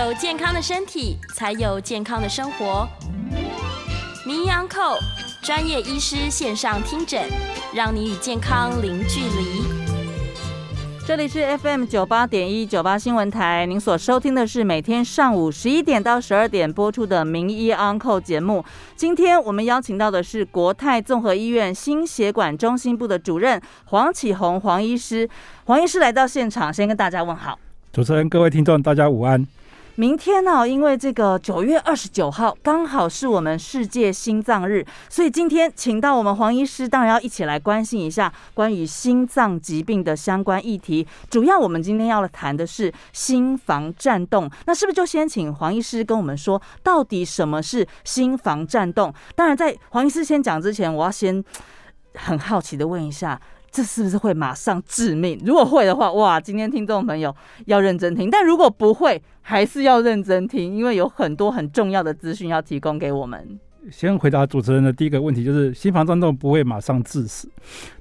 有健康的身体，才有健康的生活。名医安扣专业医师线上听诊，让你与健康零距离。这里是 FM 九八点一九八新闻台，您所收听的是每天上午十一点到十二点播出的名医 Uncle 节目。今天我们邀请到的是国泰综合医院心血管中心部的主任黄启宏黄医师。黄医师来到现场，先跟大家问好。主持人、各位听众，大家午安。明天呢，因为这个九月二十九号刚好是我们世界心脏日，所以今天请到我们黄医师，当然要一起来关心一下关于心脏疾病的相关议题。主要我们今天要谈的是心房颤动，那是不是就先请黄医师跟我们说，到底什么是心房颤动？当然，在黄医师先讲之前，我要先很好奇的问一下。这是不是会马上致命？如果会的话，哇，今天听众朋友要认真听；但如果不会，还是要认真听，因为有很多很重要的资讯要提供给我们。先回答主持人的第一个问题，就是心房颤动不会马上致死。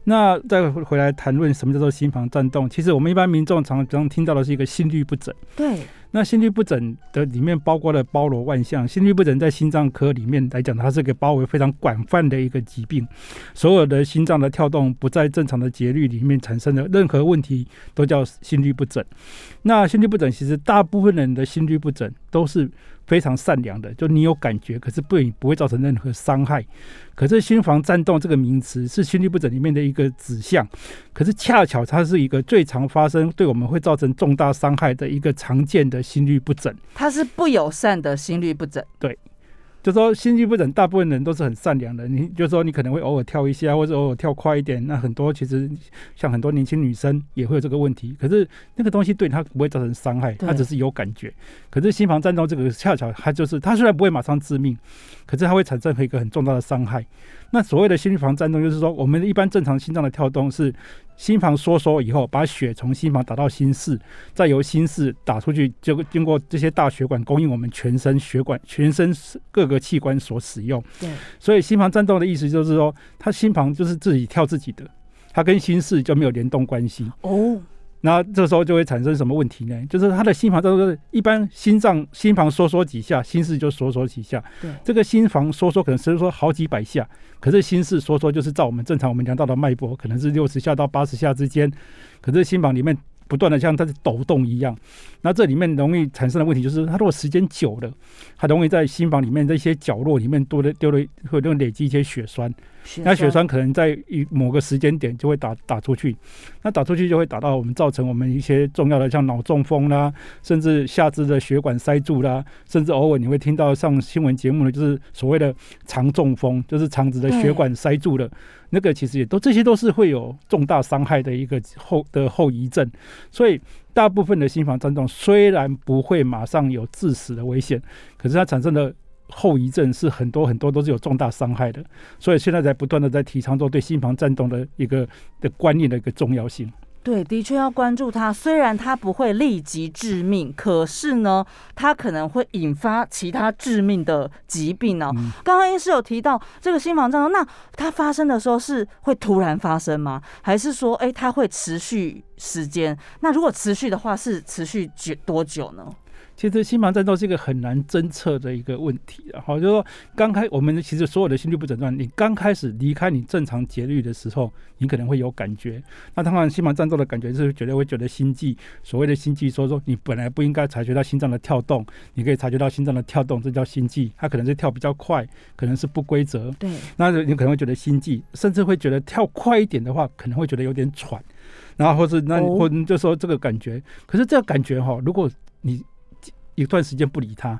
那再回来谈论什么叫做心房颤动？其实我们一般民众常常听到的是一个心律不整。对。那心律不整的里面包括了包罗万象，心律不整在心脏科里面来讲，它是个包围非常广泛的一个疾病。所有的心脏的跳动不在正常的节律里面产生的任何问题，都叫心律不整。那心律不整其实大部分人的心律不整都是。非常善良的，就你有感觉，可是不不会造成任何伤害。可是心房颤动这个名词是心律不整里面的一个指向，可是恰巧它是一个最常发生，对我们会造成重大伤害的一个常见的心律不整。它是不友善的心律不整。对。就说心律不整，大部分人都是很善良的。你就说你可能会偶尔跳一下，或者偶尔跳快一点。那很多其实像很多年轻女生也会有这个问题。可是那个东西对她不会造成伤害，她只是有感觉。可是心房颤动这个恰巧它就是，它虽然不会马上致命，可是它会产生一个很重大的伤害。那所谓的心房颤动，就是说我们一般正常心脏的跳动是。心房收缩以后，把血从心房打到心室，再由心室打出去，就经过这些大血管供应我们全身血管、全身各个器官所使用。对，所以心房战斗的意思就是说，它心房就是自己跳自己的，它跟心室就没有联动关系。哦。那这时候就会产生什么问题呢？就是他的心房都是一般心脏心房收缩几下，心室就收缩几下。对，这个心房收缩可能收缩好几百下，可是心室收缩就是照我们正常我们量到的脉搏，可能是六十下到八十下之间，可是心房里面。不断的像它在抖动一样，那这里面容易产生的问题就是，它如果时间久了，它容易在心房里面的一些角落里面多的丢了会容易累积一些血栓，那血栓可能在一某个时间点就会打打出去，那打出去就会打到我们，造成我们一些重要的像脑中风啦，甚至下肢的血管塞住啦，甚至偶尔你会听到上新闻节目的就是所谓的肠中风，就是肠子的血管塞住了。那个其实也都这些都是会有重大伤害的一个后的后遗症，所以大部分的心房颤动虽然不会马上有致死的危险，可是它产生的后遗症是很多很多都是有重大伤害的，所以现在在不断的在提倡说对心房颤动的一个的观念的一个重要性。对，的确要关注它。虽然它不会立即致命，可是呢，它可能会引发其他致命的疾病呢。刚刚医师有提到这个心房颤动，那它发生的时候是会突然发生吗？还是说，哎，它会持续时间？那如果持续的话，是持续久多久呢？其实心房颤动是一个很难侦测的一个问题，然后就说刚开我们其实所有的心律不整断，你刚开始离开你正常节律的时候，你可能会有感觉。那当然心房颤动的感觉是绝对会觉得心悸，所谓的心悸，说说你本来不应该察觉到心脏的跳动，你可以察觉到心脏的跳动，这叫心悸。它可能是跳比较快，可能是不规则。对，那你可能会觉得心悸，甚至会觉得跳快一点的话，可能会觉得有点喘，然后或是那或就说这个感觉。可是这个感觉哈，如果你一段时间不理他，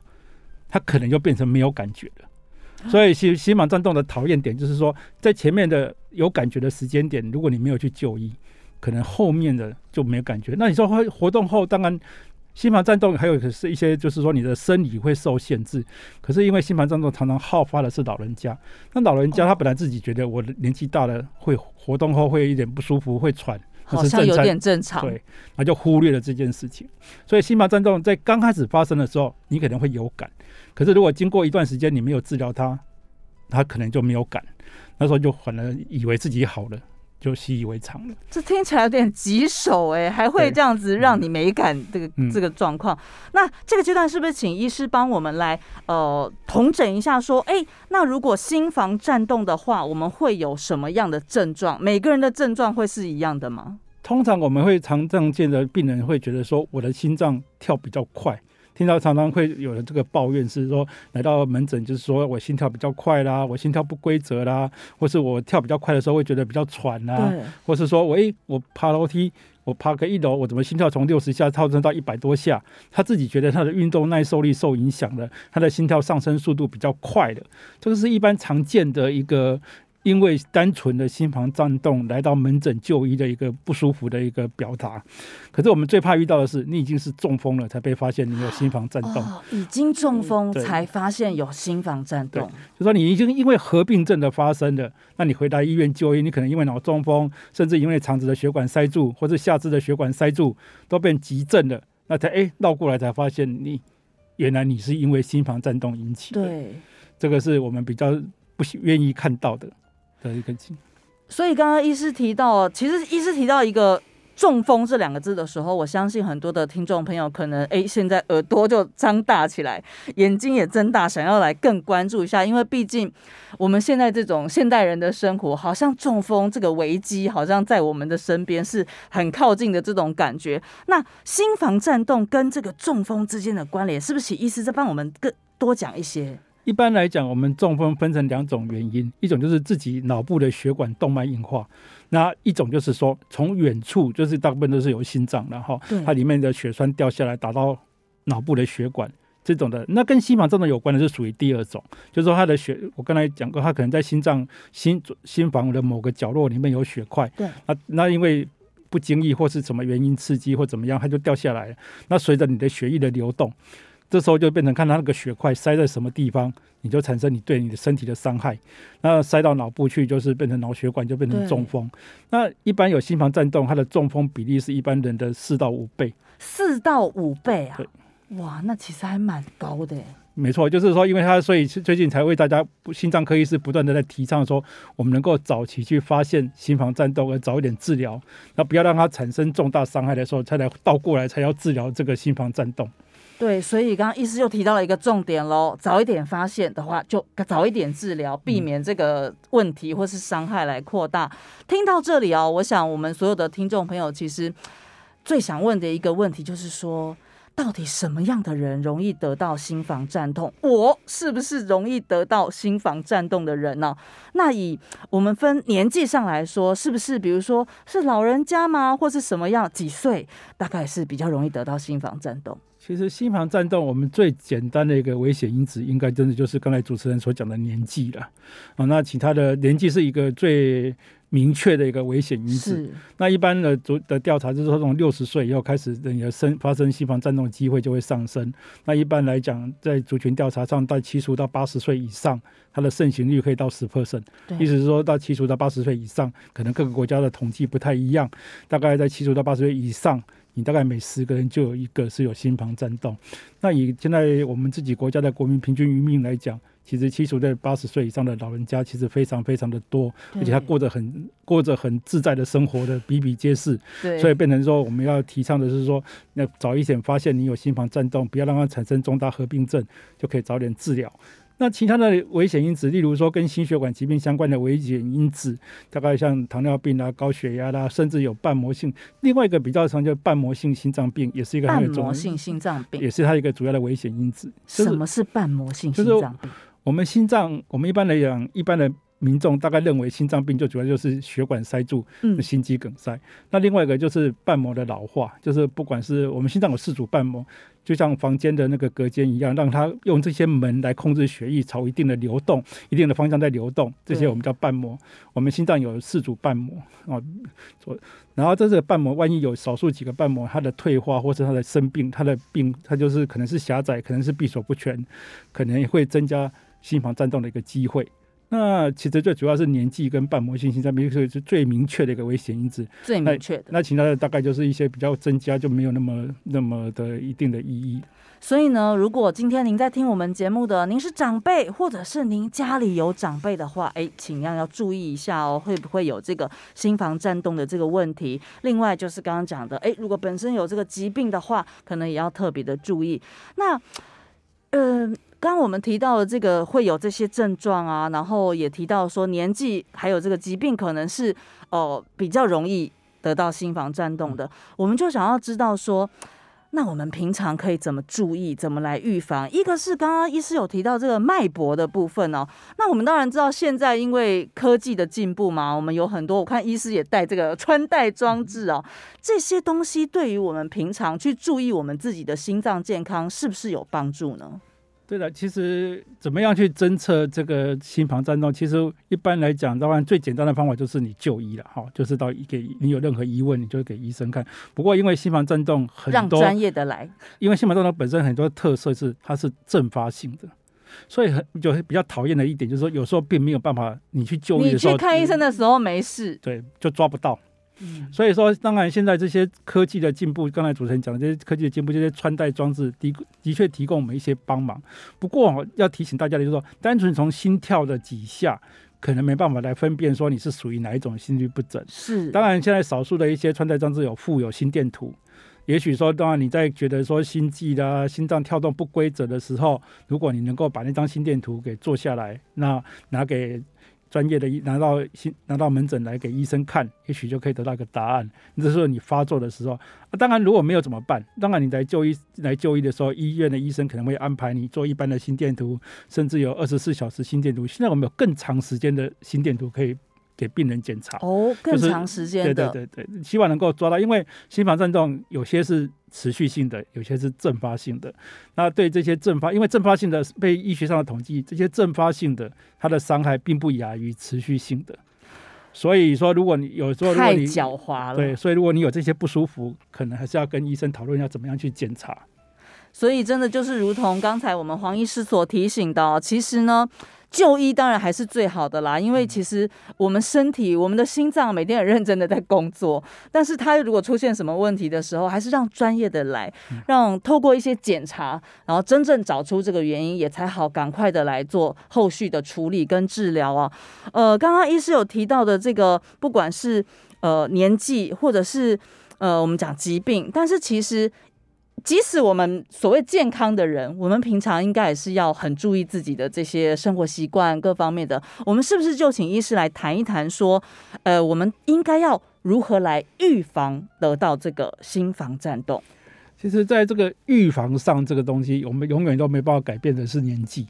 他可能就变成没有感觉了。所以心心房颤动的讨厌点就是说，在前面的有感觉的时间点，如果你没有去就医，可能后面的就没有感觉。那你说会活动后，当然心房颤动还有是一些，就是说你的生理会受限制。可是因为心房颤动常常好发的是老人家，那老人家他本来自己觉得我的年纪大了，会活动后会有点不舒服，会喘。好像有点正常，对，那就忽略了这件事情。所以心房颤动在刚开始发生的时候，你可能会有感，可是如果经过一段时间你没有治疗它，它可能就没有感，那时候就反而以为自己好了，就习以为常了。这听起来有点棘手哎，还会这样子让你没感这个、嗯这个状况。那这个阶段是不是请医师帮我们来呃统整一下，说，哎，那如果心房颤动的话，我们会有什么样的症状？每个人的症状会是一样的吗？通常我们会常常见的病人会觉得说，我的心脏跳比较快。听到常常会有人这个抱怨是说，来到门诊就是说我心跳比较快啦，我心跳不规则啦，或是我跳比较快的时候会觉得比较喘啦，对，或是说我诶、我爬楼梯，我爬个一楼，我怎么心跳从六十下跳升到一百多下？他自己觉得他的运动耐受力受影响了，他的心跳上升速度比较快了，这个是一般常见的一个。因为单纯的心房颤动来到门诊就医的一个不舒服的一个表达，可是我们最怕遇到的是，你已经是中风了才被发现你有心房颤动，哦，已经中风才发现有心房颤动，就说你已经因为合并症的发生了，那你回到医院就医，你可能因为脑中风，甚至因为肠子的血管塞住，或者下肢的血管塞住，都变急症了，那才哎绕过来才发现你原来你是因为心房颤动引起的，对。这个是我们比较不喜愿意看到的的一个情。所以刚刚医师提到，其实医师提到一个“中风”这两个字的时候，我相信很多的听众朋友可能诶，现在耳朵就张大起来，眼睛也睁大，想要来更关注一下，因为毕竟我们现在这种现代人的生活，好像中风这个危机好像在我们的身边是很靠近的这种感觉。那心房颤动跟这个中风之间的关联，是不是请医师再帮我们更多讲一些？一般来讲，我们中风分成两种原因，一种就是自己脑部的血管动脉硬化，那一种就是说从远处，就是大部分都是由心脏然后它里面的血栓掉下来打到脑部的血管。这种的，那跟心房症的有关的是属于第二种，就是说他的血，我刚才讲过，他可能在心脏心心房的某个角落里面有血块，对，那那因为不经意或是什么原因刺激或怎么样，它就掉下来了。那随着你的血液的流动，这时候就变成看它那个血块塞在什么地方，你就产生你对你的身体的伤害。那塞到脑部去，就是变成脑血管，就变成中风。那一般有心房颤动，它的中风比例是一般人的四到五倍。四到五倍啊对！哇，那其实还蛮高的耶。没错，就是说，因为它，所以最近才为大家心脏科医师不断的在提倡说，我们能够早期去发现心房颤动，而早一点治疗，那不要让它产生重大伤害的时候，才来倒过来才要治疗这个心房颤动。对，所以刚刚医师又提到了一个重点喽，早一点发现的话，就早一点治疗，避免这个问题或是伤害来扩大。听到这里哦，我想我们所有的听众朋友其实最想问的一个问题就是说。到底什么样的人容易得到心房颤动？我是不是容易得到心房颤动的人呢、那以我们分年纪上来说，是不是比如说是老人家吗，或是什么样几岁，大概是比较容易得到心房颤动？其实心房颤动，我们最简单的一个危险因子，应该真的就是刚才主持人所讲的年纪了。啊，那其他的年纪是一个最明确的一个危险因子。那一般的族的调查就是说，从六十岁以后开始，你的生发生心房颤动的机会就会上升。那一般来讲，在族群调查上，到七十五到八十岁以上，它的盛行率可以到十 percent。意思是说到七十五到八十岁以上，可能各个国家的统计不太一样，大概在七十五到八十岁以上，你大概每十个人就有一个是有心房颤动。那以现在我们自己国家的国民平均余命来讲，其实七十五到八十岁以上的老人家其实非常非常的多，而且他过着很过着很自在的生活的比比皆是。对，所以变成说，我们要提倡的是说，那早一点发现你有心房颤动，不要让它产生重大合并症，就可以早点治疗。那其他的危险因子，例如说跟心血管疾病相关的危险因子，大概像糖尿病啦、高血压啦，甚至有瓣膜性。另外一个比较常叫瓣膜性心脏病，也是一个很瓣膜性心脏病也。是它一个主要的危险因子。就是什么是瓣膜性心脏病？我们心脏，我们一般来讲，一般的民众大概认为心脏病就主要就是血管塞住，嗯，心肌梗塞。那另外一个就是瓣膜的老化，就是不管是我们心脏有四组瓣膜，就像房间的那个隔间一样，让它用这些门来控制血液朝一定的流动、一定的方向在流动，这些我们叫瓣膜。我们心脏有四组瓣膜哦，所然后这个瓣膜万一有少数几个瓣膜它的退化或是它的生病，它的病它就是可能是狭窄，可能是闭锁不全，可能会增加心房颤动的一个机会。那其实最主要是年纪跟瓣膜性心脏病是是最明确的一个危险因子。最明确的。那其他的大概就是一些比较增加，就没有那么那么的一定的意义。所以呢，如果今天您在听我们节目的，您是长辈，或者是您家里有长辈的话，哎，请要要注意一下哦，会不会有这个心房颤动的这个问题？另外就是刚刚讲的，哎，如果本身有这个疾病的话，可能也要特别的注意。那，呃，刚刚我们提到的这个会有这些症状啊，然后也提到说年纪还有这个疾病，可能是哦比较容易得到心房颤动的，我们就想要知道说。那我们平常可以怎么注意，怎么来预防？一个是刚刚医师有提到这个脉搏的部分哦。那我们当然知道，现在因为科技的进步嘛，我们有很多，我看医师也带这个穿戴装置哦。这些东西对于我们平常去注意我们自己的心脏健康，是不是有帮助呢？对的，其实怎么样去侦测这个心房颤动？其实一般来讲，当然最简单的方法就是你就医了，哈，就是到给你有任何疑问，你就给医生看。不过因为心房颤动很多，让专业的来，因为心房颤动本身很多特色是它是阵发性的，所以很就比较讨厌的一点就是说，有时候并没有办法你去就医的时候，你去看医生的时候没事，对，就抓不到。所以说，当然现在这些科技的进步，刚才主持人讲的这些科技的进步，这些穿戴装置的的确提供我们一些帮忙。不过要提醒大家的就是说，单纯从心跳的几下，可能没办法来分辨说你是属于哪一种心律不整。是，当然现在少数的一些穿戴装置有附有心电图，也许说当然你在觉得说心悸啦、心脏跳动不规则的时候，如果你能够把那张心电图给做下来，那拿给。专业的医拿到新拿到门诊来给医生看，也许就可以得到一个答案。这时候你发作的时候，当然如果没有怎么办？当然你在就医来就医的时候，医院的医生可能会安排你做一般的心电图，甚至有二十四小时心电图。现在我们有更长时间的心电图可以。给病人检查哦，更长时间的，对对对，希望能够抓到，因为心房颤动有些是持续性的，有些是阵发性的。那对这些阵发，因为阵发性的被医学上的统计，这些阵发性的它的伤害并不亚于持续性的。所以说，如果你有时候太狡猾了，对，所以如果你有这些不舒服，可能还是要跟医生讨论要怎么样去检查。所以真的就是如同刚才我们黄医师所提醒的，其实呢。就医当然还是最好的啦，因为其实我们身体、我们的心脏每天很认真的在工作，但是它如果出现什么问题的时候，还是让专业的来，让透过一些检查，然后真正找出这个原因，也才好赶快的来做后续的处理跟治疗啊。呃，刚刚医师有提到的这个，不管是呃年纪，或者是呃我们讲疾病，但是其实。即使我们所谓健康的人，我们平常应该也是要很注意自己的这些生活习惯各方面的。我们是不是就请医师来谈一谈，说，呃，我们应该要如何来预防得到这个心房颤动？其实，在这个预防上，这个东西我们永远都没办法改变的是年纪。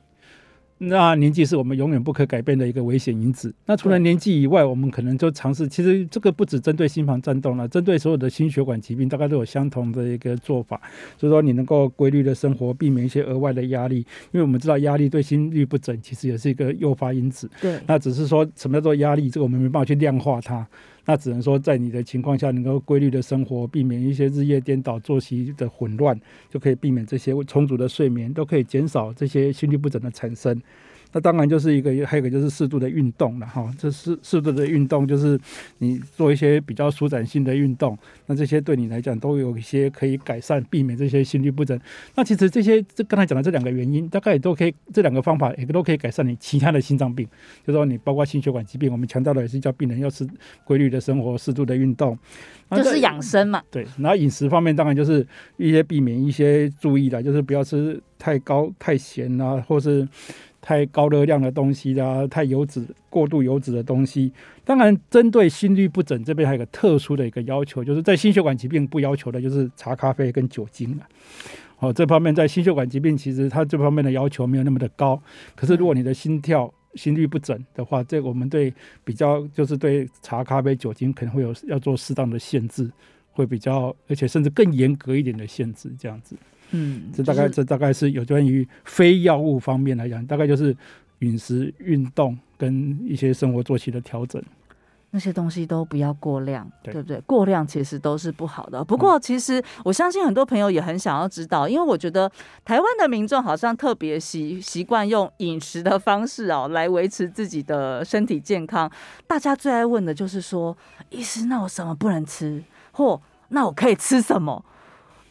那年纪是我们永远不可改变的一个危险因子。那除了年纪以外，我们可能就尝试。其实这个不只针对心房颤动了，针对所有的心血管疾病，大概都有相同的一个做法。就是说，你能够规律的生活，避免一些额外的压力。因为我们知道，压力对心律不整其实也是一个诱发因子。对。那只是说什么叫做压力，这个我们没办法去量化它。那只能说，在你的情况下，能够规律的生活，避免一些日夜颠倒、作息的混乱，就可以避免这些充足的睡眠，都可以减少这些心律不整的产生。那当然就是一个，还有一个就是适度的运动了哈。这是适度的运动，就是你做一些比较舒展性的运动。那这些对你来讲都有一些可以改善、避免这些心律不整。那其实这些这刚才讲的这两个原因，大概也都可以，这两个方法也都可以改善你其他的心脏病。就说你包括心血管疾病，我们强调的也是叫病人要吃规律的生活、适度的运动，就是养生嘛。对，然后饮食方面当然就是一些避免一些注意的，就是不要吃太高、太咸啊，或是。太高热量的东西啦，太油脂、过度油脂的东西。当然，针对心律不整这边还有个特殊的一个要求，就是在心血管疾病不要求的，就是茶咖啡跟酒精了。哦，这方面在心血管疾病其实它这方面的要求没有那么的高。可是如果你的心跳、心律不整的话，这我们对比较就是对茶咖啡、酒精可能会有要做适当的限制，会比较而且甚至更严格一点的限制这样子。嗯，这大概这大概是有关于非药物方面来讲，大概就是饮食、运动跟一些生活作息的调整。那些东西都不要过量，对对不对？过量其实都是不好的。不过，其实我相信很多朋友也很想要知道，因为我觉得台湾的民众好像特别习习惯用饮食的方式哦来维持自己的身体健康。大家最爱问的就是说，医师，那我什么不能吃，或那我可以吃什么？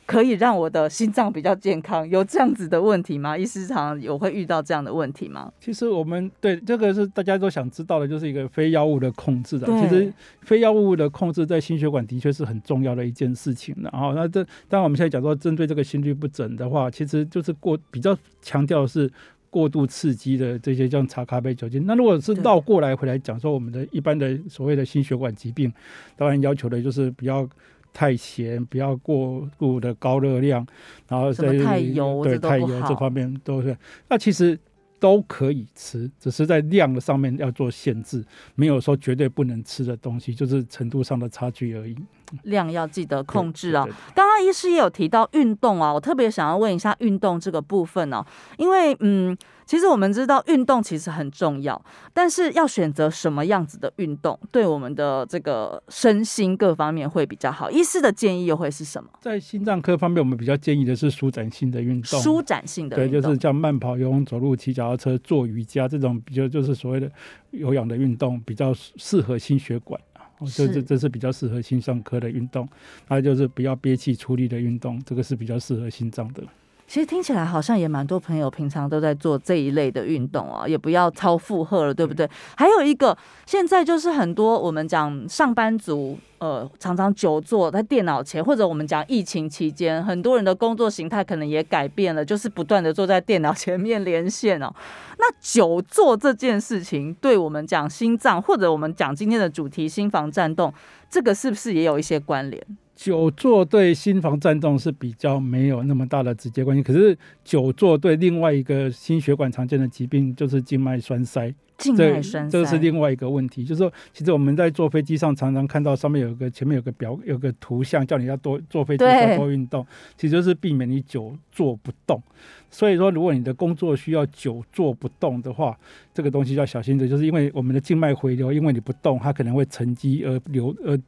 可以让我的心脏比较健康，有这样子的问题吗？医师常有会遇到这样的问题吗？其实我们对这个是大家都想知道的，就是一个非药物的控制的。其实非药物的控制在心血管的确是很重要的一件事情的。然后，那这当然我们现在讲说针对这个心律不整的话，其实就是过比较强调的是。过度刺激的这些像茶、咖啡、酒精，那如果是倒过来回来讲说，我们的一般的所谓的心血管疾病，当然要求的就是不要太咸，不要过度的高热量，然后在太油对太油这方面都是。那其实都可以吃，只是在量的上面要做限制，没有说绝对不能吃的东西，就是程度上的差距而已。量要记得控制啊、刚刚医师也有提到运动啊，我特别想要问一下运动这个部分哦，因为嗯，其实我们知道运动其实很重要，但是要选择什么样子的运动，对我们的这个身心各方面会比较好。医师的建议又会是什么？在心脏科方面，我们比较建议的是舒展性的运动，舒展性的对，运动，就是像慢跑、游泳、走路、骑脚踏车、做瑜伽这种比较就是所谓的有氧的运动，比较适合心血管这是这这是比较适合心脏科的运动，还有就是不要憋气出力的运动，这个是比较适合心脏的。其实听起来好像也蛮多朋友平常都在做这一类的运动啊，也不要超负荷了，对不对？还有一个，现在就是很多我们讲上班族，呃，常常久坐在电脑前，或者我们讲疫情期间，很多人的工作形态可能也改变了，就是不断的坐在电脑前面连线哦。那久坐这件事情，对我们讲心脏，或者我们讲今天的主题心房颤动，这个是不是也有一些关联？久坐对心房颤动是比较没有那么大的直接关系，可是久坐对另外一个心血管常见的疾病就是静脉栓塞，静这脉栓塞，这个是另外一个问题。就是说，其实我们在坐飞机上常常看到上面有个前面有个表有个图像，叫你要多坐飞机要多运动，其实就是避免你久坐不动。所以说，如果你的工作需要久坐不动的话，这个东西要小心的，就是因为我们的静脉回流，因为你不动，它可能会沉积而流而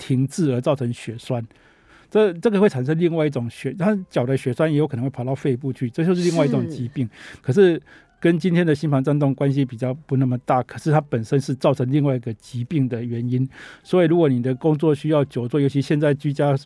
停滞而造成血栓。这这个会产生另外一种血，它脚的血栓也有可能会跑到肺部去，这就是另外一种疾病。可是跟今天的心房颤动关系比较不那么大，可是它本身是造成另外一个疾病的原因。所以如果你的工作需要久坐，尤其现在居家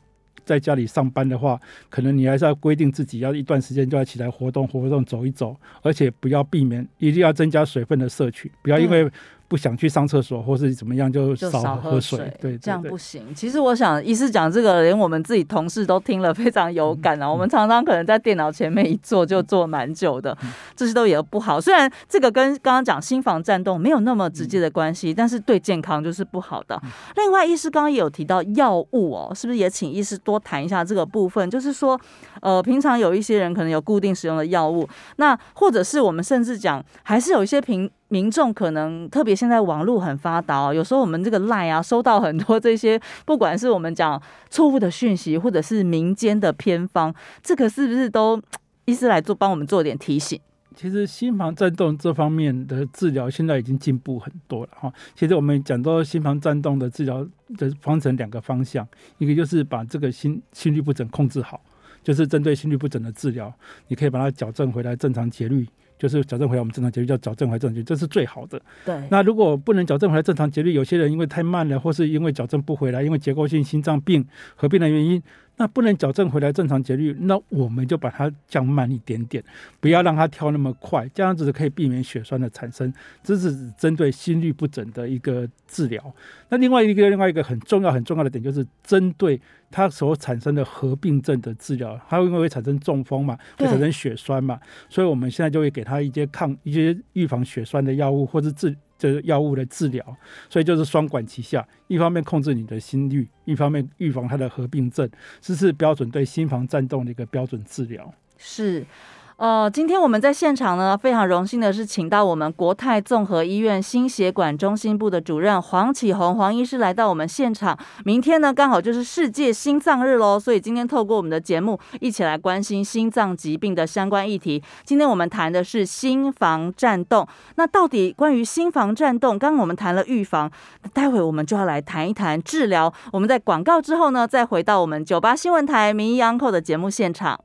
在家里上班的话，可能你还是要规定自己要一段时间就要起来活动活动走一走，而且不要避免一定要增加水分的摄取，不要因为不想去上厕所或是怎么样就就少少喝喝水。对，对这样不行。其实我想，医师讲这个，连我们自己同事都听了非常有感嗯啊。我们常常可能在电脑前面一坐就坐蛮久的，这些都也不好。虽然这个跟刚刚讲心房颤动没有那么直接的关系，但是对健康就是不好的。另外，医师刚刚也有提到药物哦，是不是也请医师多谈一下这个部分？就是说，呃，平常有一些人可能有固定使用的药物，那或者是我们甚至讲，还是有一些平民众可能特别现在网络很发达哦，有时候我们这个赖啊收到很多这些，不管是我们讲错误的讯息，或者是民间的偏方，这个是不是都医师来做帮我们做点提醒？其实心房颤动这方面的治疗现在已经进步很多了哈。其实我们讲到心房颤动的治疗的方程两个方向，一个就是把这个心心律不整控制好，就是针对心律不整的治疗，你可以把它矫正回来正常节律。就是矫正回来我们正常节律叫矫正回来正常节律，这是最好的。对，那如果不能矫正回来正常节律，有些人因为太慢了，或是因为矫正不回来，因为结构性心脏病合并的原因，那不能矫正回来正常节律，那我们就把它降慢一点点，不要让它跳那么快，这样子可以避免血栓的产生。这是针对心律不整的一个治疗。那另外一个另外一个很重要很重要的点就是针对它所产生的合并症的治疗，它因为会产生中风嘛，会产生血栓嘛，所以我们现在就会给他一些抗一些预防血栓的药物，或是治这药物的治疗，所以就是双管齐下，一方面控制你的心率，一方面预防它的合并症，这是标准对心房颤动的一个标准治疗。是。呃，今天我们在现场呢，非常荣幸的是请到我们国泰综合医院心血管中心部的主任黄启宏黄医师来到我们现场。明天呢，刚好就是世界心脏日喽，所以今天透过我们的节目，一起来关心心脏疾病的相关议题。今天我们谈的是心房颤动，那到底关于心房颤动，刚刚我们谈了预防，待会我们就要来谈一谈治疗。我们在广告之后呢，再回到我们九八新闻台名医央扣的节目现场。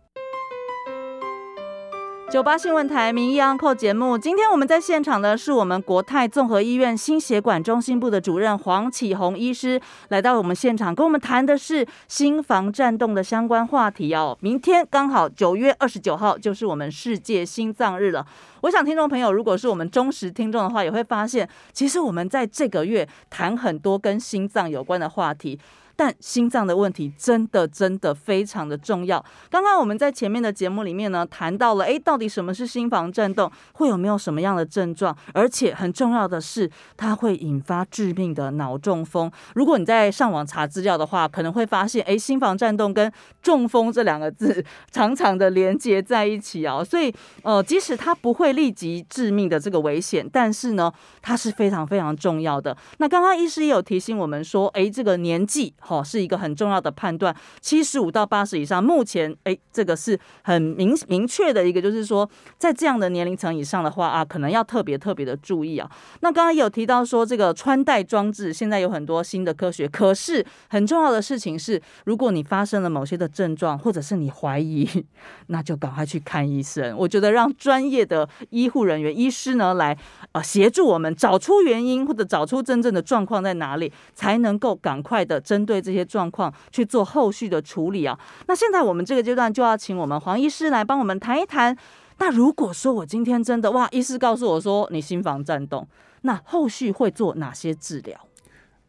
九八新闻台名医 Uncle 节目，今天我们在现场的是我们国泰综合医院心血管中心部的主任黄启宏医师，来到我们现场，跟我们谈的是心房颤动的相关话题哦。明天刚好九月二十九号就是我们世界心脏日了。我想听众朋友如果是我们忠实听众的话，也会发现，其实我们在这个月谈很多跟心脏有关的话题。但心脏的问题真的真的非常的重要。刚刚我们在前面的节目里面呢，谈到了，哎，到底什么是心房颤动，会有没有什么样的症状？而且很重要的是，它会引发致命的脑中风。如果你在上网查资料的话，可能会发现，哎，心房颤动跟中风这两个字常常的连接在一起啊。所以，呃，即使它不会立即致命的这个危险，但是呢，它是非常非常重要的。那刚刚医师也有提醒我们说，哎，这个年纪。哦，是一个很重要的判断。七十五到八十以上，目前哎，这个是很明明确的一个，就是说，在这样的年龄层以上的话啊，可能要特别特别的注意啊。那刚刚有提到说，这个穿戴装置现在有很多新的科学，可是很重要的事情是，如果你发生了某些的症状，或者是你怀疑，那就赶快去看医生。我觉得让专业的医护人员、医师呢来呃协助我们找出原因，或者找出真正的状况在哪里，才能够赶快的针对。这些状况去做后续的处理啊。那现在我们这个阶段就要请我们黄医师来帮我们谈一谈。那如果说我今天真的哇，医师告诉我说你心房颤动，那后续会做哪些治疗？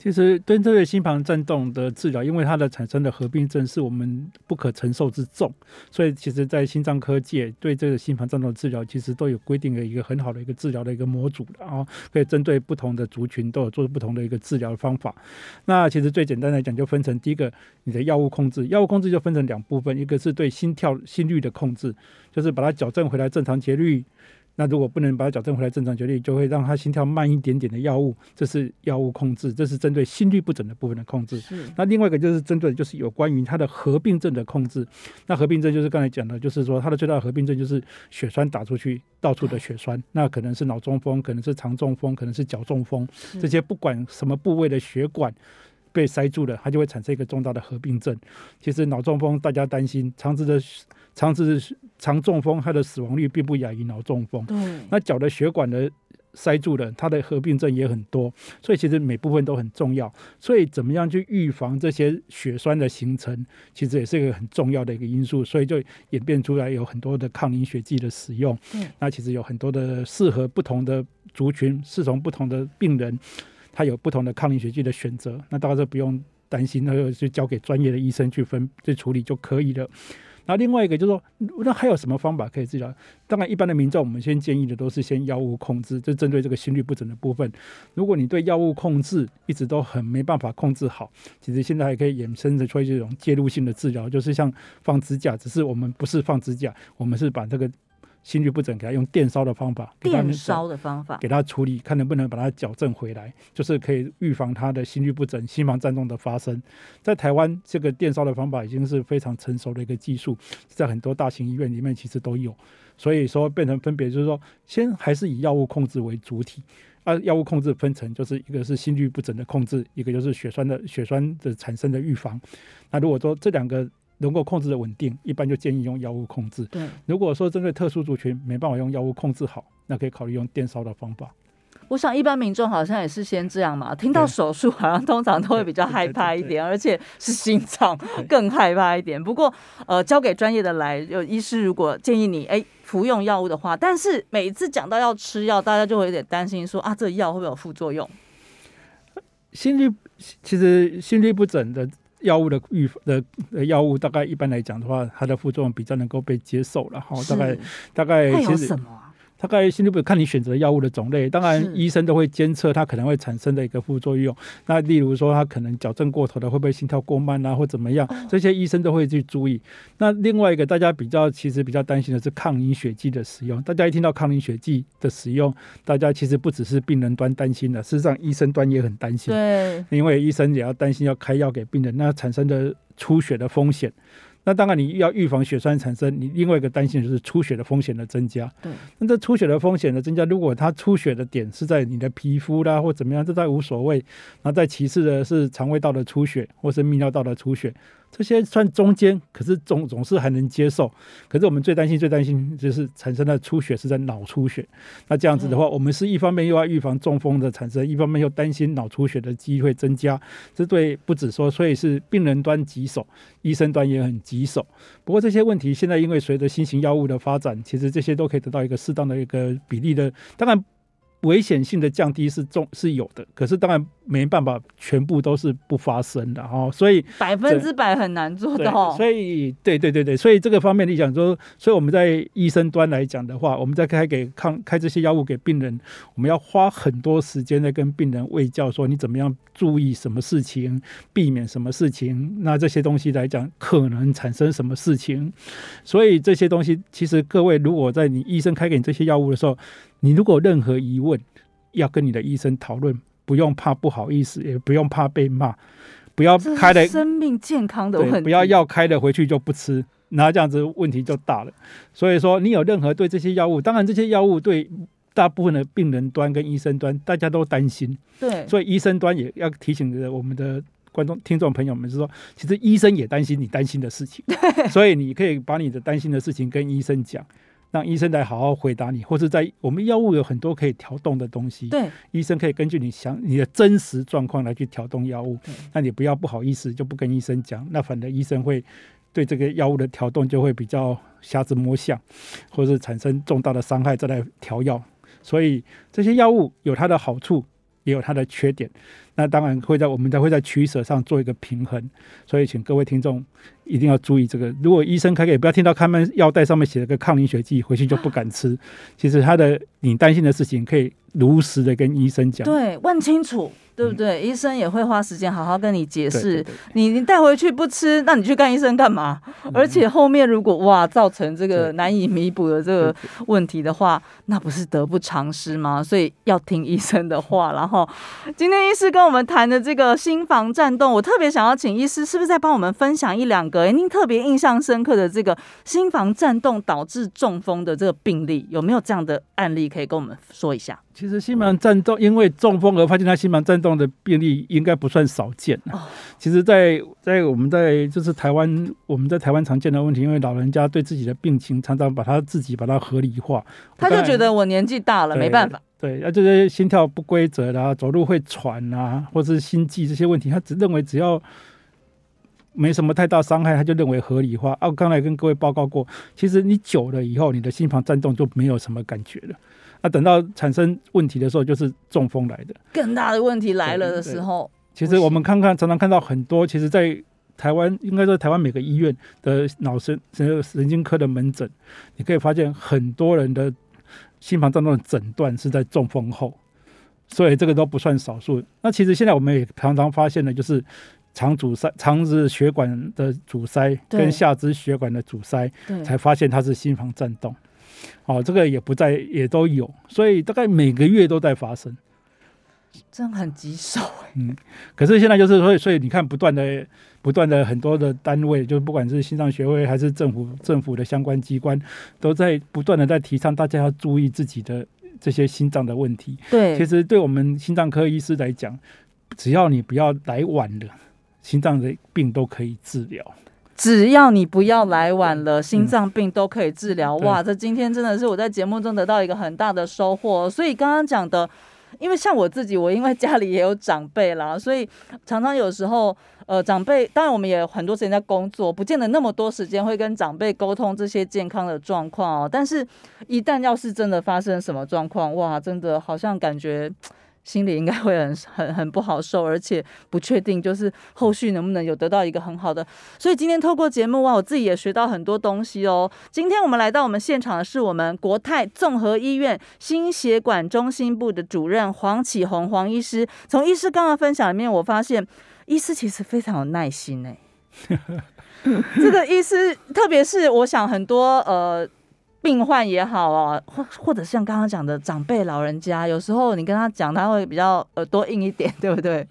其实对这个心房颤动的治疗，因为它的产生的合并症是我们不可承受之重，所以其实，在心脏科界对这个心房颤动的治疗，其实都有规定的一个很好的一个治疗的一个模组的啊，可以针对不同的族群都有做不同的一个治疗方法。那其实最简单来讲，就分成第一个，你的药物控制，药物控制就分成两部分，一个是对心跳心率的控制，就是把它矫正回来正常节律。那如果不能把它矫正回来正常节律，就会让他心跳慢一点点的药物，这是药物控制，这是针对心律不整的部分的控制。那另外一个就是针对就是有关于它的合并症的控制。那合并症就是刚才讲的，就是说它的最大的合并症就是血栓打出去，到处的血栓。那可能是脑中风，可能是肠中风，可能是脚中风，这些不管什么部位的血管。被塞住了，它就会产生一个重大的合并症。其实脑中风大家担心，肠子的肠子肠中风，它的死亡率并不亚于脑中风。对，那脚的血管的塞住了，它的合并症也很多。所以其实每部分都很重要。所以怎么样去预防这些血栓的形成，其实也是一个很重要的一个因素。所以就演变出来有很多的抗凝血剂的使用。嗯，那其实有很多的适合不同的族群，适从不同的病人。他有不同的抗凝血剂的选择，那大家不用担心，那就交给专业的医生去分去处理就可以了。然后另外一个就是说，那还有什么方法可以治疗？当然，一般的民众我们先建议的都是先药物控制，就针对这个心率不整的部分。如果你对药物控制一直都很没办法控制好，其实现在还可以衍生的出这种介入性的治疗，就是像放支架，只是我们不是放支架，我们是把这个。心律不整，给他用电烧的方法，电烧的方法给他处理，看能不能把它矫正回来，就是可以预防他的心律不整、心房颤动的发生。在台湾，这个电烧的方法已经是非常成熟的一个技术，在很多大型医院里面其实都有。所以说，变成分别就是说，先还是以药物控制为主体。啊，药物控制分成就是一个是心律不整的控制，一个就是血栓的血栓的产生的预防。那如果说这两个，能够控制的稳定，一般就建议用药物控制。对，如果说针对特殊族群没办法用药物控制好，那可以考虑用电烧的方法。我想一般民众好像也是先这样嘛，听到手术好像通常都会比较害怕一点，而且是心脏 更害怕一点。不过呃，交给专业的来，有医师如果建议你哎服用药物的话，但是每一次讲到要吃药，大家就会有点担心说啊，这药会不会有副作用？心律其实心律不整的。药物的预的药物，大概一般来讲的话，它的副作用比较能够被接受了哈。大概大概其实大概心率不看你选择药物的种类，当然医生都会监测它可能会产生的一个副作用。那例如说，它可能矫正过头的，会不会心跳过慢啊，或怎么样，这些医生都会去注意。那另外一个大家比较其实比较担心的是抗凝血剂的使用。大家一听到抗凝血剂的使用，大家其实不只是病人端担心的，事实上医生端也很担心。对，因为医生也要担心要开药给病人，那产生的出血的风险。那当然，你要预防血栓产生，你另外一个担心就是出血的风险的增加。对，那这出血的风险的增加，如果它出血的点是在你的皮肤啦或怎么样，这倒无所谓。那再其次的是肠胃道的出血或是泌尿道的出血，这些算中间，可是总总是还能接受。可是我们最担心、最担心就是产生的出血是在脑出血。那这样子的话，我们是一方面又要预防中风的产生，一方面又担心脑出血的机会增加。这对不止说，所以是病人端棘手，医生端也很棘手。不过这些问题现在因为随着新型药物的发展，其实这些都可以得到一个适当的一个比例的，当然危险性的降低是重是有的，可是当然没办法全部都是不发生的哦、所以百分之百很难做对到。所以对对对对，所以这个方面你讲说，所以我们在医生端来讲的话，我们在开给抗开这些药物给病人，我们要花很多时间在跟病人喂教，说你怎么样注意什么事情，避免什么事情，那这些东西来讲可能产生什么事情，所以这些东西其实各位如果在你医生开给你这些药物的时候，你如果任何疑问，要跟你的医生讨论，不用怕不好意思，也不用怕被骂，不要开了生命健康的问对，题，不要药开了回去就不吃，那这样子问题就大了。所以说，你有任何对这些药物，当然这些药物对大部分的病人端跟医生端大家都担心，对所以医生端也要提醒着我们的。观众、听众朋友们是说，其实医生也担心你担心的事情，所以你可以把你的担心的事情跟医生讲，让医生来好好回答你，或者在我们药物有很多可以调动的东西，对医生可以根据你想你的真实状况来去调动药物对，那你不要不好意思就不跟医生讲，那反正医生会对这个药物的调动就会比较瞎子摸象，或者是产生重大的伤害再来调药。所以这些药物有它的好处，也有它的缺点。那当然会在我们才会在取舍上做一个平衡。所以请各位听众一定要注意这个。如果医生开给，不要听到开门药袋上面写了个抗凝血剂，回去就不敢吃。其实他的你担心的事情，可以如实的跟医生讲。对，问清楚，对不对？医生也会花时间好好跟你解释对。对你你带回去不吃，那你去看医生干嘛？而且后面如果哇造成这个难以弥补的这个问题的话，那不是得不偿失吗？所以要听医生的话。然后今天医师跟我们谈的这个心房颤动，我特别想要请医师，是不是再帮我们分享一两个诶您特别印象深刻的这个心房颤动导致中风的这个病例，有没有这样的案例可以跟我们说一下？其实心房颤动，因为中风而发现他心房颤动的病例应该不算少见啊哦其实在，在我们在就是台湾，我们在台湾常见的问题，因为老人家对自己的病情常常把他自己把它合理化，他就觉得我年纪大了，没办法。对，那这些心跳不规则啦，走路会喘啊，或者是心悸这些问题，他只认为只要没什么太大伤害，他就认为合理化。啊，我刚才跟各位报告过，其实你久了以后，你的心房颤动就没有什么感觉了。那等到产生问题的时候，就是中风来的。更大的问题来了的时候，其实我们看看，常常看到很多，其实，在台湾，应该说台湾每个医院的脑神神神经科的门诊，你可以发现很多人的心房颤动的诊断是在中风后，所以这个都不算少数。那其实现在我们也常常发现的，就是肠阻塞、肠子血管的阻塞跟下肢血管的阻塞，才发现它是心房颤动。哦，这个也不在，也都有，所以大概每个月都在发生。真的很棘手哎。可是现在就是所以，所以你看，不断的、不断的很多的单位，就是不管是心脏学会还是政府政府的相关机关，都在不断的在提倡大家要注意自己的这些心脏的问题。对，其实对我们心脏科医师来讲，只要你不要来晚了，心脏的病都可以治疗。只要你不要来晚了，心脏病都可以治疗。对哇，这今天真的是我在节目中得到一个很大的收获。所以刚刚讲的，因为像我自己，我因为家里也有长辈啦，所以常常有时候，呃，长辈当然我们也很多时间在工作，不见得那么多时间会跟长辈沟通这些健康的状况哦。但是，一旦要是真的发生什么状况，哇，真的好像感觉。心里应该会很很很不好受，而且不确定就是后续能不能有得到一个很好的。所以今天透过节目哇，我自己也学到很多东西哦。今天我们来到我们现场的是我们国泰综合医院心血管中心部的主任黄启宏黄医师。从医师刚刚分享里面，我发现医师其实非常有耐心呢。这个医师，特别是我想很多呃。病患也好啊，或或者像刚刚讲的长辈老人家，有时候你跟他讲，他会比较耳朵硬一点，对不对？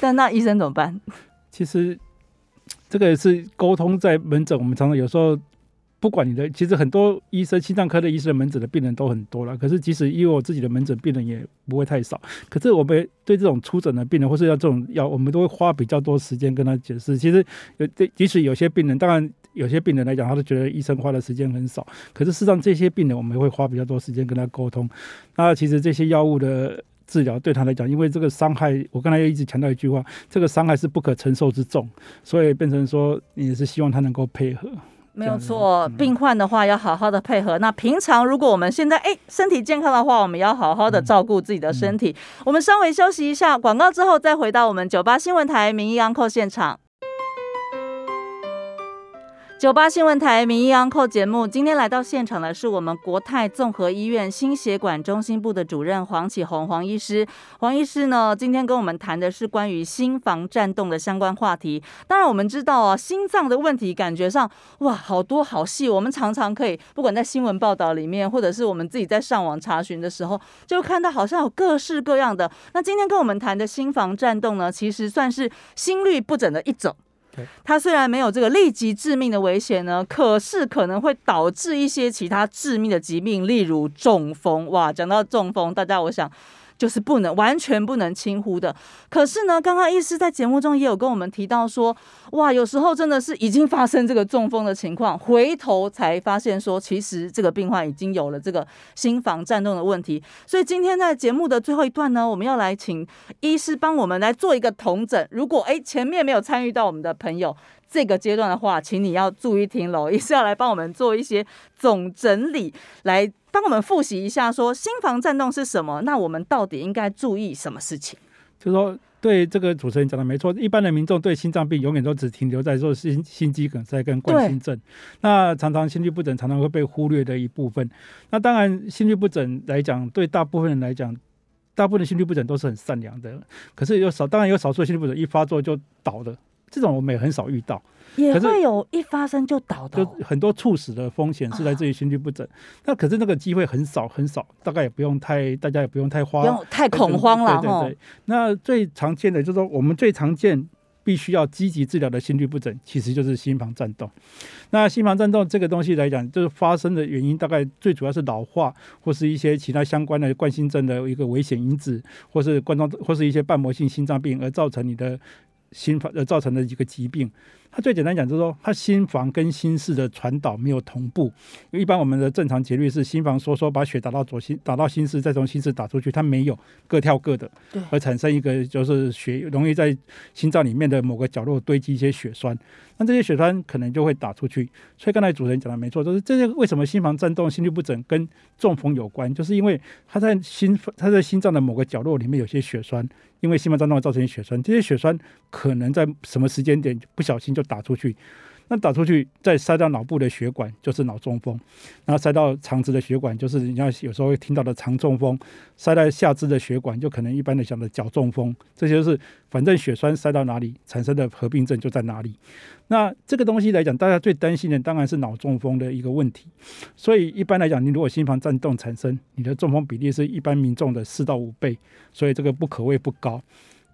但那医生怎么办？其实这个也是沟通在门诊，我们常常有时候。不管你的，其实很多医生，心脏科的医生门诊的病人都很多了。可是，即使因为我自己的门诊病人也不会太少。可是，我们对这种出诊的病人，或是要这种药，我们都会花比较多时间跟他解释。其实，有这即使有些病人，当然有些病人来讲，他都觉得医生花的时间很少。可是，事实上这些病人，我们会花比较多时间跟他沟通。那其实这些药物的治疗对他来讲，因为这个伤害，我刚才又一直强调一句话，这个伤害是不可承受之重，所以变成说，也是希望他能够配合。没有错，病患的话要好好的配合。那平常如果我们现在哎身体健康的话，我们要好好的照顾自己的身体。我们稍微休息一下，广告之后再回到我们九八新闻台名医安扣现场。九八新闻台名医安扣节目，今天来到现场的是我们国泰综合医院心血管中心部的主任黄启宏黄医师。黄医师呢，今天跟我们谈的是关于心房颤动的相关话题。当然，我们知道啊，心脏的问题感觉上哇，好多好细。我们常常可以，不管在新闻报道里面，或者是我们自己在上网查询的时候，就看到好像有各式各样的。那今天跟我们谈的心房颤动呢，其实算是心律不整的一种。它虽然没有这个立即致命的危险呢，可是可能会导致一些其他致命的疾病，例如中风。哇，讲到中风，大家我想。就是不能完全不能轻忽的。可是呢，刚刚医师在节目中也有跟我们提到说，哇，有时候真的是已经发生这个中风的情况，回头才发现说，其实这个病患已经有了这个心房颤动的问题。所以今天在节目的最后一段呢，我们要来请医师帮我们来做一个同诊。如果哎前面没有参与到我们的朋友。这个阶段的话，请你要注意听喽，也是要来帮我们做一些总整理，来帮我们复习一下，说心房颤动是什么？那我们到底应该注意什么事情？就是说，对这个主持人讲的没错，一般的民众对心脏病永远都只停留在说心心肌梗塞跟冠心症，那常常心律不整常常会被忽略的一部分。那当然，心律不整来讲，对大部分人来讲，大部分的心律不整都是很善良的，可是有少，当然有少数的心律不整一发作就倒了。这种我们也很少遇到，也会有一发生就倒的，就很多猝死的风险是来自于心律不整。那可是那个机会很少很少，大概也不用太，大家也不用太慌，不用太恐慌了。对对对。那最常见的就是说，我们最常见必须要积极治疗的心律不整，其实就是心房颤动。那心房颤动这个东西来讲，就是发生的原因大概最主要是老化，或是一些其他相关的冠心症的一个危险因子，或是冠状或是一些瓣膜性心脏病而造成你的。心房呃造成的一个疾病，它最简单讲就是说，它心房跟心室的传导没有同步。因为一般我们的正常节律是心房收缩，把血打到左心，打到心室，再从心室打出去。它没有各跳各的，对，而产生一个就是血容易在心脏里面的某个角落堆积一些血栓。这些血栓可能就会打出去，所以刚才主持人讲的没错，就是这些为什么心房颤动、心律不整跟中风有关，就是因为他在心他在心脏的某个角落里面有些血栓，因为心房颤动造成血栓，这些血栓可能在什么时间点不小心就打出去。那打出去，再塞到脑部的血管就是脑中风，然后塞到肠子的血管就是人家有时候会听到的肠中风，塞在下肢的血管就可能一般的讲的脚中风，这些是反正血栓塞到哪里产生的合并症就在哪里。那这个东西来讲，大家最担心的当然是脑中风的一个问题。所以一般来讲，你如果心房颤动产生，你的中风比例是一般民众的四到五倍，所以这个不可谓不高。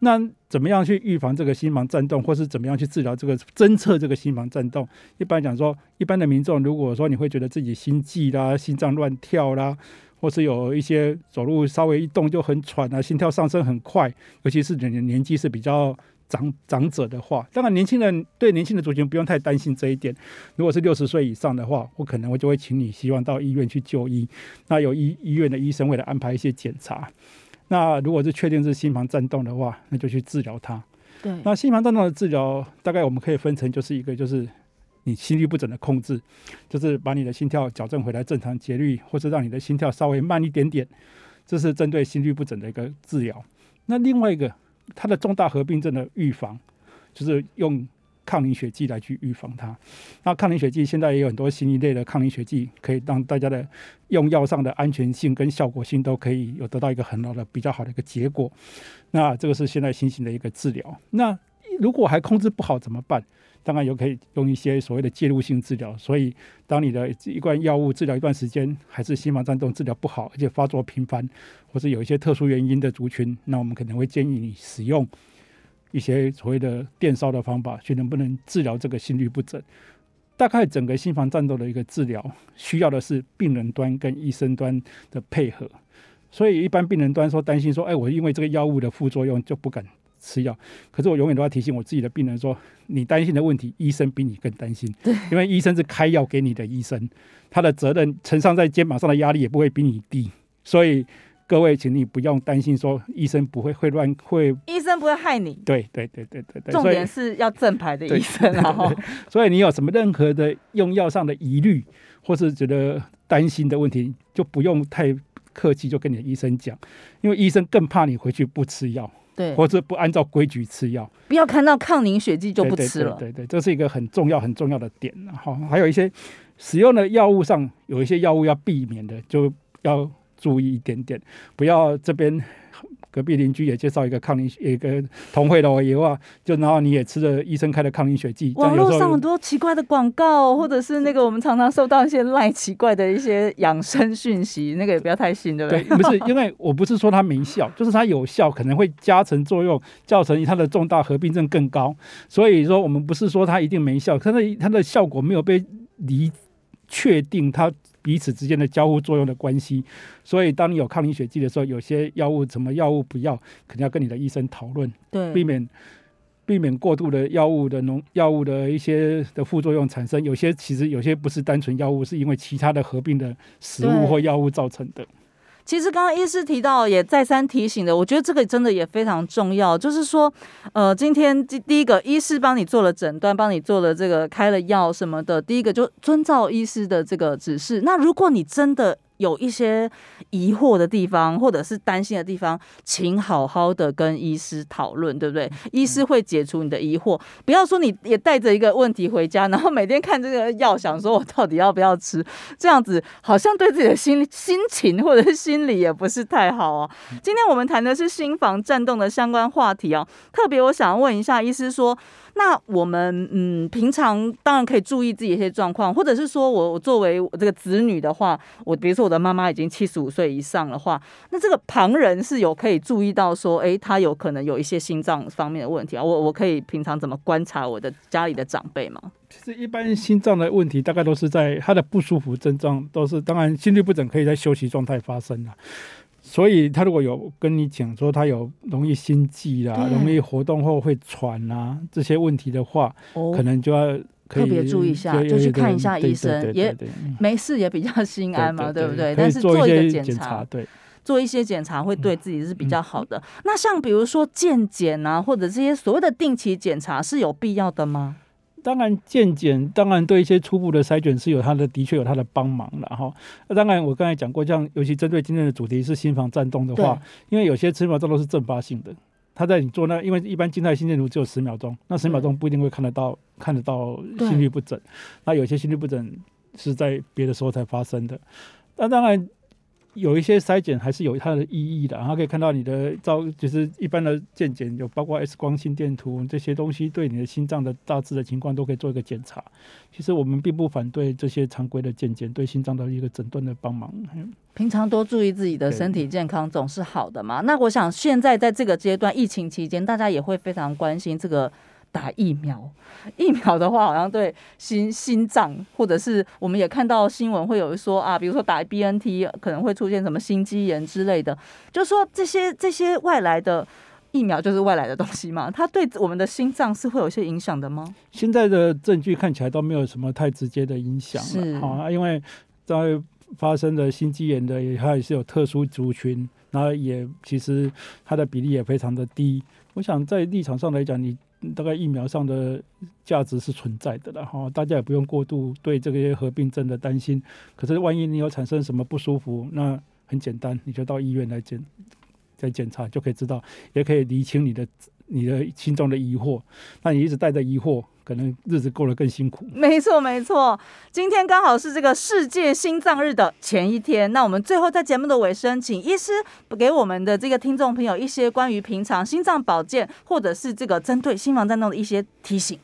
那怎么样去预防这个心房颤动，或是怎么样去治疗这个侦测这个心房颤动？一般讲说，一般的民众如果说你会觉得自己心悸啦、心脏乱跳啦，或是有一些走路稍微一动就很喘啊、心跳上升很快，尤其是年年纪是比较长长者的话，当然年轻人对年轻的族群不用太担心这一点。如果是六十岁以上的话，我可能我就会请你希望到医院去就医，那有医医院的医生为了安排一些检查。那如果是确定是心房颤动的话，那就去治疗它。对，那心房颤动的治疗大概我们可以分成，就是一个就是你心律不整的控制，就是把你的心跳矫正回来正常节律，或者让你的心跳稍微慢一点点。这是针对心律不整的一个治疗。那另外一个，它的重大合并症的预防，就是用抗凝血剂来去预防它。那抗凝血剂现在也有很多新一类的抗凝血剂，可以让大家的用药上的安全性跟效果性都可以有得到一个很好的比较好的一个结果。那这个是现在新型的一个治疗。那如果还控制不好怎么办？当然有可以用一些所谓的介入性治疗。所以，当你的一罐药物治疗一段时间，还是心房颤动治疗不好，而且发作频繁，或是有一些特殊原因的族群，那我们可能会建议你使用一些所谓的电烧的方法，去能不能治疗这个心律不整。大概整个心房战斗的一个治疗，需要的是病人端跟医生端的配合。所以，一般病人端说担心说，哎，我因为这个药物的副作用就不敢。吃药，可是我永远都要提醒我自己的病人说：你担心的问题，医生比你更担心。对，因为医生是开药给你的医生，他的责任承上在肩膀上的压力也不会比你低。所以各位，请你不用担心说医生不会会乱会，医生不会害你。对对对对对对，重点是要正牌的医生然后。所以你有什么任何的用药上的疑虑，或是觉得担心的问题，就不用太客气，就跟你的医生讲，因为医生更怕你回去不吃药。对，或者不按照规矩吃药，不要看到抗凝血剂就不吃了。对对，这是一个很重要很重要的点。好，还有一些使用的药物上，有一些药物要避免的，就要注意一点点，不要这边。隔壁邻居也介绍一个抗凝血，一个同会的我，也话就然后你也吃了医生开的抗凝血剂。网络上很多奇怪的广告，或者是那个我们常常收到一些赖奇怪的一些养生讯息，那个也不要太信，对不对？对，不是，因为我不是说它没效，就是它有效，可能会加成作用，造成它的重大合并症更高。所以说，我们不是说它一定没效，可是它的效果没有被离确定它。彼此之间的交互作用的关系，所以当你有抗凝血剂的时候，有些药物什么药物不要，肯定要跟你的医生讨论，对，避免避免过度的药物的农药物的一些的副作用产生。有些其实有些不是单纯药物，是因为其他的合并的食物或药物造成的。其实刚刚医师提到，也再三提醒的，我觉得这个真的也非常重要。就是说，呃，今天第第一个，医师帮你做了诊断，帮你做了这个开了药什么的，第一个就遵照医师的这个指示。那如果你真的有一些疑惑的地方，或者是担心的地方，请好好的跟医师讨论，对不对？医师会解除你的疑惑。不要说你也带着一个问题回家，然后每天看这个药，想说我到底要不要吃？这样子好像对自己的心心情或者是心理也不是太好哦。今天我们谈的是心房颤动的相关话题哦。特别我想问一下医师说。那我们嗯，平常当然可以注意自己一些状况，或者是说我我作为这个子女的话，我比如说我的妈妈已经七十五岁以上的话，那这个旁人是有可以注意到说，哎，他有可能有一些心脏方面的问题啊，我我可以平常怎么观察我的家里的长辈吗？其实一般心脏的问题大概都是在他的不舒服症状都是，当然心律不整可以在休息状态发生的。所以他如果有跟你讲说他有容易心悸啦，容易活动后会喘啊这些问题的话，可能就要特别注意一下，就去看一下医生，也没事也比较心安嘛，对不对？但是做一个检查，对，做一些检查会对自己是比较好的。那像比如说健检啊，或者这些所谓的定期检查是有必要的吗？当然，健检当然对一些初步的筛选是有它的，的确有它的帮忙了哈。那当然，我刚才讲过，像尤其针对今天的主题是心房颤动的话，因为有些心房颤动是阵发性的，它在你做那，因为一般静态心电图只有十秒钟，那十秒钟不一定会看得到看得到心律不整，那有些心律不整是在别的时候才发生的。那当然。有一些筛检还是有它的意义的，然后可以看到你的照，就是一般的健检有包括 X 光、心电图这些东西，对你的心脏的大致的情况都可以做一个检查。其实我们并不反对这些常规的健检对心脏的一个诊断的帮忙。平常多注意自己的身体健康总是好的嘛。那我想现在在这个阶段疫情期间，大家也会非常关心这个。打疫苗，疫苗的话好像对心心脏，或者是我们也看到新闻会有说啊，比如说打 B N T 可能会出现什么心肌炎之类的，就说这些这些外来的疫苗就是外来的东西嘛，它对我们的心脏是会有一些影响的吗？现在的证据看起来都没有什么太直接的影响了，好，因为在发生的心肌炎的，它也是有特殊族群，然后也其实它的比例也非常的低。我想在立场上来讲，你。大概疫苗上的价值是存在的了哈，大家也不用过度对这些合并症的担心。可是万一你有产生什么不舒服，那很简单，你就到医院来检再检查就可以知道，也可以理清你的你的心中的疑惑。那你一直带着疑惑。可能日子过得更辛苦。没错，没错。今天刚好是这个世界心脏日的前一天。那我们最后在节目的尾声，请医师给我们的这个听众朋友一些关于平常心脏保健，或者是这个针对心房颤动的一些提醒。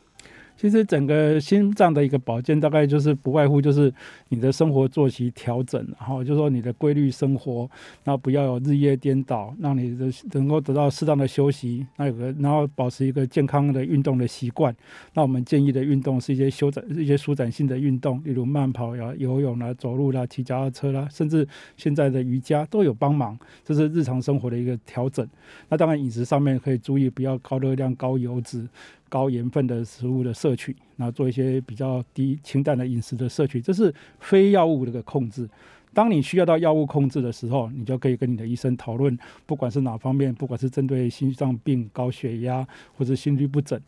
其实整个心脏的一个保健，大概就是不外乎就是你的生活作息调整，然后就说你的规律生活，然后不要有日夜颠倒，让你的能够得到适当的休息，那有个然后保持一个健康的运动的习惯。那我们建议的运动是一些修展、一些舒展性的运动，例如慢跑呀、游泳啦、走路啦、骑脚踏车啦，甚至现在的瑜伽都有帮忙。这是日常生活的一个调整。那当然饮食上面可以注意，不要高热量、高油脂。高盐分的食物的摄取，然后做一些比较低清淡的饮食的摄取，这是非药物的个控制。当你需要到药物控制的时候，你就可以跟你的医生讨论，不管是哪方面，不管是针对心脏病、高血压或者心律不整。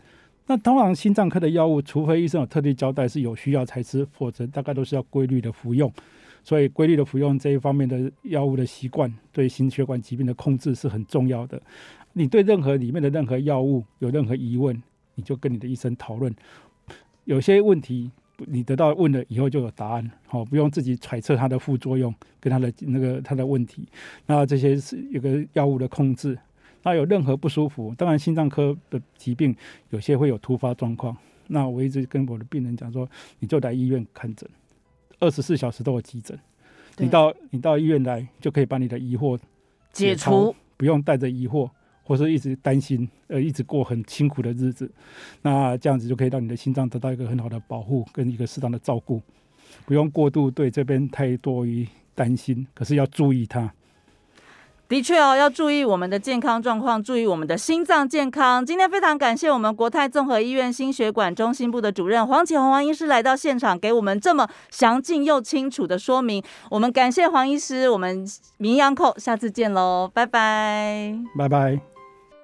那通常心脏科的药物，除非医生有特地交代是有需要才吃，否则大概都是要规律的服用。所以规律的服用这一方面的药物的习惯，对心血管疾病的控制是很重要的。你对任何里面的任何药物有任何疑问，你就跟你的医生讨论，有些问题你得到问了以后就有答案，好，不用自己揣测它的副作用跟它的那个它的问题。那这些是有个药物的控制，那有任何不舒服，当然心脏科的疾病有些会有突发状况。那我一直跟我的病人讲说，你就来医院看诊，二十四小时都有急诊，你到你到医院来就可以把你的疑惑解除，不用带着疑惑。或者一直担心，呃，一直过很辛苦的日子，那这样子就可以让你的心脏得到一个很好的保护跟一个适当的照顾，不用过度对这边太多于担心，可是要注意它。的确哦，要注意我们的健康状况，注意我们的心脏健康。今天非常感谢我们国泰综合医院心血管中心部的主任黄启宏黄医师来到现场，给我们这么详尽又清楚的说明。我们感谢黄医师，我们名扬扣，下次见喽，拜拜，拜拜。